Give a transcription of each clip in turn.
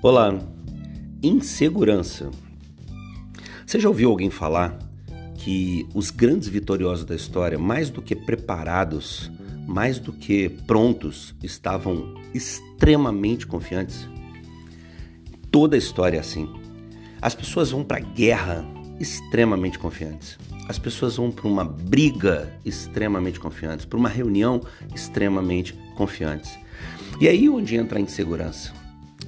Olá, insegurança. Você já ouviu alguém falar que os grandes vitoriosos da história, mais do que preparados, mais do que prontos, estavam extremamente confiantes? Toda a história é assim. As pessoas vão para a guerra extremamente confiantes. As pessoas vão para uma briga extremamente confiantes, para uma reunião extremamente confiantes. E aí onde entra a insegurança?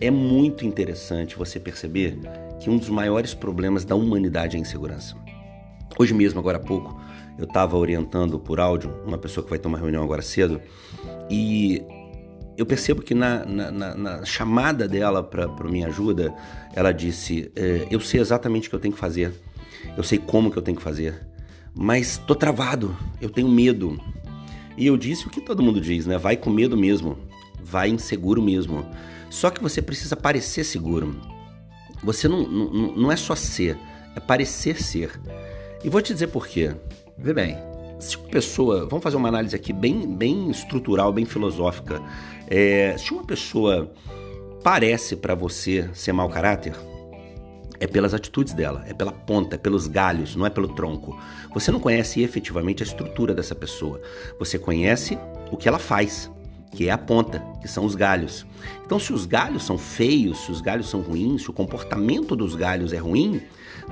É muito interessante você perceber que um dos maiores problemas da humanidade é a insegurança. Hoje mesmo, agora há pouco, eu estava orientando por áudio uma pessoa que vai ter uma reunião agora cedo e eu percebo que na, na, na, na chamada dela para minha ajuda, ela disse: é, Eu sei exatamente o que eu tenho que fazer, eu sei como que eu tenho que fazer, mas tô travado, eu tenho medo. E eu disse o que todo mundo diz, né? Vai com medo mesmo, vai inseguro mesmo. Só que você precisa parecer seguro. Você não, não, não é só ser, é parecer ser. E vou te dizer por quê. Vê bem, se uma pessoa. Vamos fazer uma análise aqui bem, bem estrutural, bem filosófica. É, se uma pessoa parece para você ser mau caráter, é pelas atitudes dela, é pela ponta, é pelos galhos, não é pelo tronco. Você não conhece efetivamente a estrutura dessa pessoa. Você conhece o que ela faz que é a ponta, que são os galhos. Então, se os galhos são feios, se os galhos são ruins, se o comportamento dos galhos é ruim,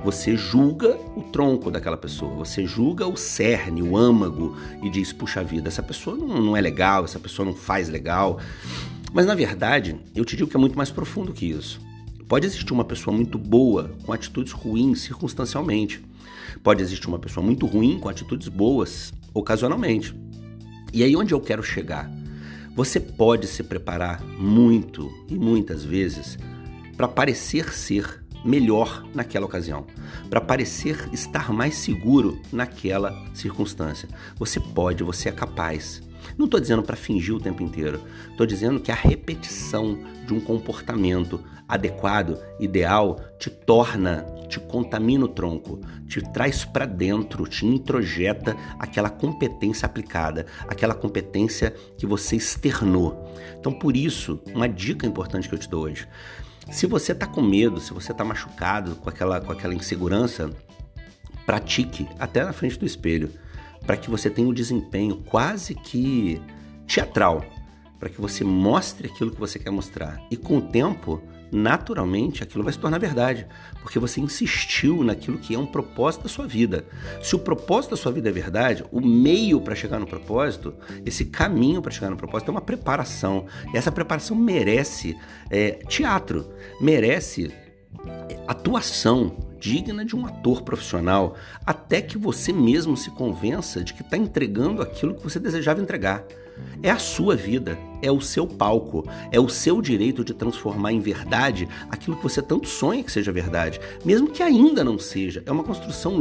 você julga o tronco daquela pessoa, você julga o cerne, o âmago e diz: puxa vida, essa pessoa não, não é legal, essa pessoa não faz legal. Mas na verdade, eu te digo que é muito mais profundo que isso. Pode existir uma pessoa muito boa com atitudes ruins circunstancialmente. Pode existir uma pessoa muito ruim com atitudes boas ocasionalmente. E aí onde eu quero chegar? Você pode se preparar muito e muitas vezes para parecer ser melhor naquela ocasião, para parecer estar mais seguro naquela circunstância. Você pode, você é capaz. Não estou dizendo para fingir o tempo inteiro, estou dizendo que a repetição de um comportamento adequado, ideal, te torna, te contamina o tronco, te traz para dentro, te introjeta aquela competência aplicada, aquela competência que você externou. Então, por isso, uma dica importante que eu te dou hoje. Se você está com medo, se você está machucado com aquela, com aquela insegurança, pratique até na frente do espelho para que você tenha um desempenho quase que teatral, para que você mostre aquilo que você quer mostrar. E com o tempo, naturalmente, aquilo vai se tornar verdade, porque você insistiu naquilo que é um propósito da sua vida. Se o propósito da sua vida é verdade, o meio para chegar no propósito, esse caminho para chegar no propósito é uma preparação. E essa preparação merece é, teatro, merece atuação digna de um ator profissional, até que você mesmo se convença de que está entregando aquilo que você desejava entregar. É a sua vida, é o seu palco, é o seu direito de transformar em verdade aquilo que você tanto sonha que seja verdade, mesmo que ainda não seja. É uma construção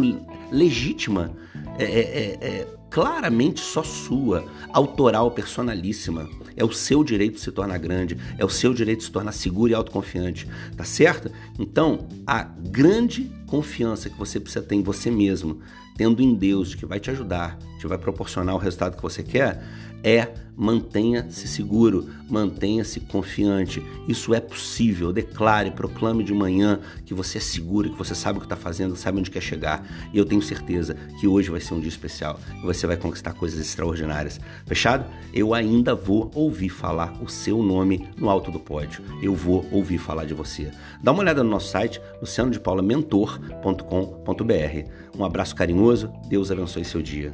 legítima, é, é, é, é claramente só sua, autoral, personalíssima. É o seu direito se tornar grande, é o seu direito se tornar seguro e autoconfiante, tá certo? Então, a grande confiança que você precisa ter em você mesmo, tendo em Deus que vai te ajudar, que vai proporcionar o resultado que você quer, é mantenha-se seguro, mantenha-se confiante. Isso é possível. Declare, proclame de manhã que você é seguro, que você sabe o que está fazendo, sabe onde quer chegar. E eu tenho certeza que hoje vai ser um dia especial e você vai conquistar coisas extraordinárias. Fechado? Eu ainda vou ouvir falar o seu nome no alto do pódio. Eu vou ouvir falar de você. Dá uma olhada no nosso site, lucianodepaulamentor.com.br. Um abraço carinhoso, Deus abençoe seu dia.